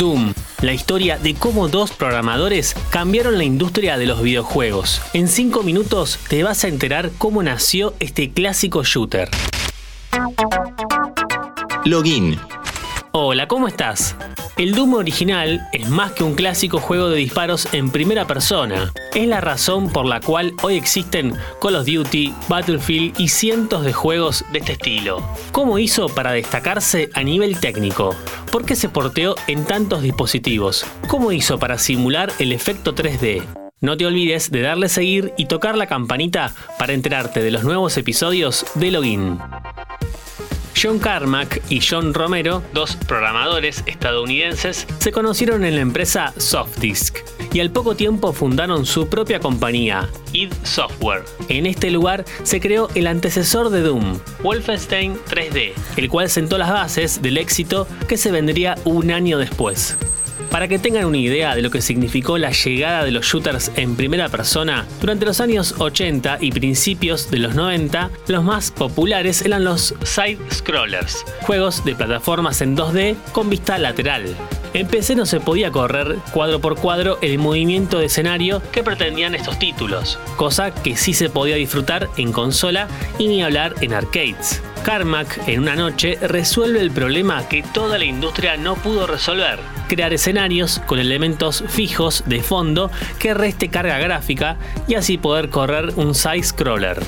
Doom, la historia de cómo dos programadores cambiaron la industria de los videojuegos. En 5 minutos te vas a enterar cómo nació este clásico shooter. Login. Hola, ¿cómo estás? El Doom original es más que un clásico juego de disparos en primera persona. Es la razón por la cual hoy existen Call of Duty, Battlefield y cientos de juegos de este estilo. ¿Cómo hizo para destacarse a nivel técnico? ¿Por qué se porteó en tantos dispositivos? ¿Cómo hizo para simular el efecto 3D? No te olvides de darle seguir y tocar la campanita para enterarte de los nuevos episodios de Login. John Carmack y John Romero, dos programadores estadounidenses, se conocieron en la empresa Softdisk y al poco tiempo fundaron su propia compañía, id Software. En este lugar se creó el antecesor de Doom, Wolfenstein 3D, el cual sentó las bases del éxito que se vendría un año después. Para que tengan una idea de lo que significó la llegada de los shooters en primera persona, durante los años 80 y principios de los 90, los más populares eran los side-scrollers, juegos de plataformas en 2D con vista lateral. En PC no se podía correr cuadro por cuadro el movimiento de escenario que pretendían estos títulos, cosa que sí se podía disfrutar en consola y ni hablar en arcades. Carmack, en una noche, resuelve el problema que toda la industria no pudo resolver. Crear escenarios con elementos fijos de fondo que reste carga gráfica y así poder correr un side-scroller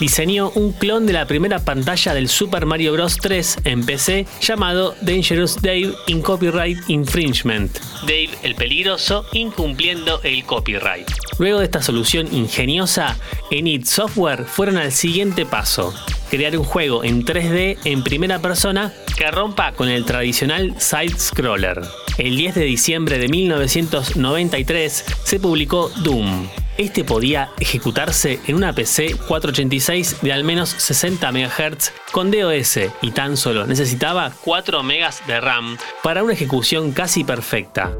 diseñó un clon de la primera pantalla del Super Mario Bros. 3 en PC llamado Dangerous Dave in Copyright Infringement. Dave el peligroso incumpliendo el copyright. Luego de esta solución ingeniosa, en id Software fueron al siguiente paso. Crear un juego en 3D en primera persona que rompa con el tradicional side-scroller. El 10 de diciembre de 1993 se publicó Doom, este podía ejecutarse en una PC 486 de al menos 60 MHz con DOS y tan solo necesitaba 4 MB de RAM para una ejecución casi perfecta.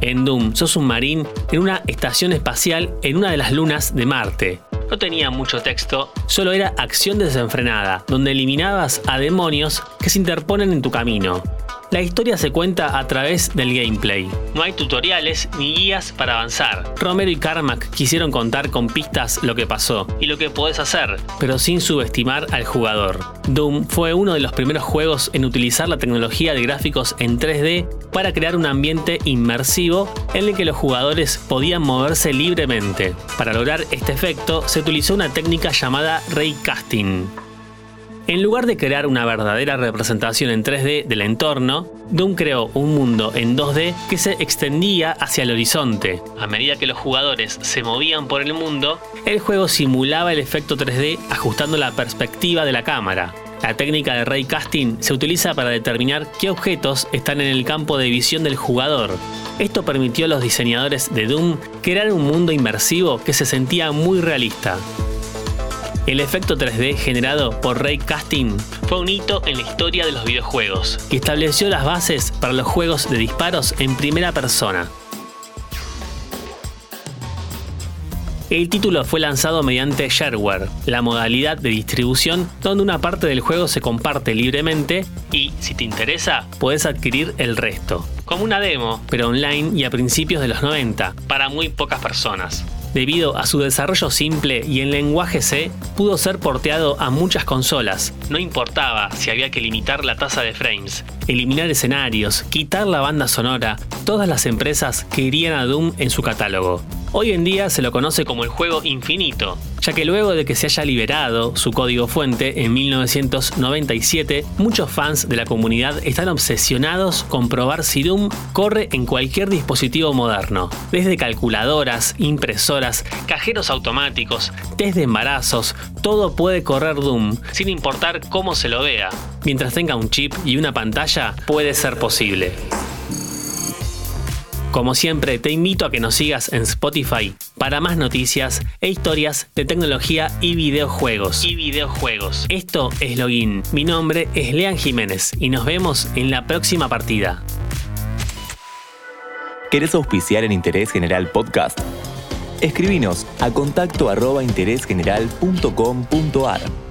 En Doom sos un marín en una estación espacial en una de las lunas de Marte. No tenía mucho texto, solo era acción desenfrenada, donde eliminabas a demonios que se interponen en tu camino. La historia se cuenta a través del gameplay. No hay tutoriales ni guías para avanzar. Romero y Carmack quisieron contar con pistas lo que pasó y lo que podés hacer, pero sin subestimar al jugador. Doom fue uno de los primeros juegos en utilizar la tecnología de gráficos en 3D para crear un ambiente inmersivo en el que los jugadores podían moverse libremente. Para lograr este efecto se utilizó una técnica llamada ray casting. En lugar de crear una verdadera representación en 3D del entorno, Doom creó un mundo en 2D que se extendía hacia el horizonte. A medida que los jugadores se movían por el mundo, el juego simulaba el efecto 3D ajustando la perspectiva de la cámara. La técnica de ray casting se utiliza para determinar qué objetos están en el campo de visión del jugador. Esto permitió a los diseñadores de Doom crear un mundo inmersivo que se sentía muy realista. El efecto 3D generado por Ray Casting fue un hito en la historia de los videojuegos, que estableció las bases para los juegos de disparos en primera persona. El título fue lanzado mediante shareware, la modalidad de distribución donde una parte del juego se comparte libremente y, si te interesa, puedes adquirir el resto. Como una demo, pero online y a principios de los 90, para muy pocas personas. Debido a su desarrollo simple y en lenguaje C, pudo ser porteado a muchas consolas. No importaba si había que limitar la tasa de frames, eliminar escenarios, quitar la banda sonora, todas las empresas querían a Doom en su catálogo. Hoy en día se lo conoce como el juego infinito, ya que luego de que se haya liberado su código fuente en 1997, muchos fans de la comunidad están obsesionados con probar si Doom corre en cualquier dispositivo moderno, desde calculadoras, impresoras, cajeros automáticos, test de embarazos, todo puede correr Doom, sin importar cómo se lo vea. Mientras tenga un chip y una puede ser posible. Como siempre, te invito a que nos sigas en Spotify para más noticias e historias de tecnología y videojuegos. Y videojuegos. Esto es Login. Mi nombre es Lean Jiménez y nos vemos en la próxima partida. ¿Querés auspiciar en Interés General Podcast? Escribinos a contacto arroba interésgeneral.com.ar.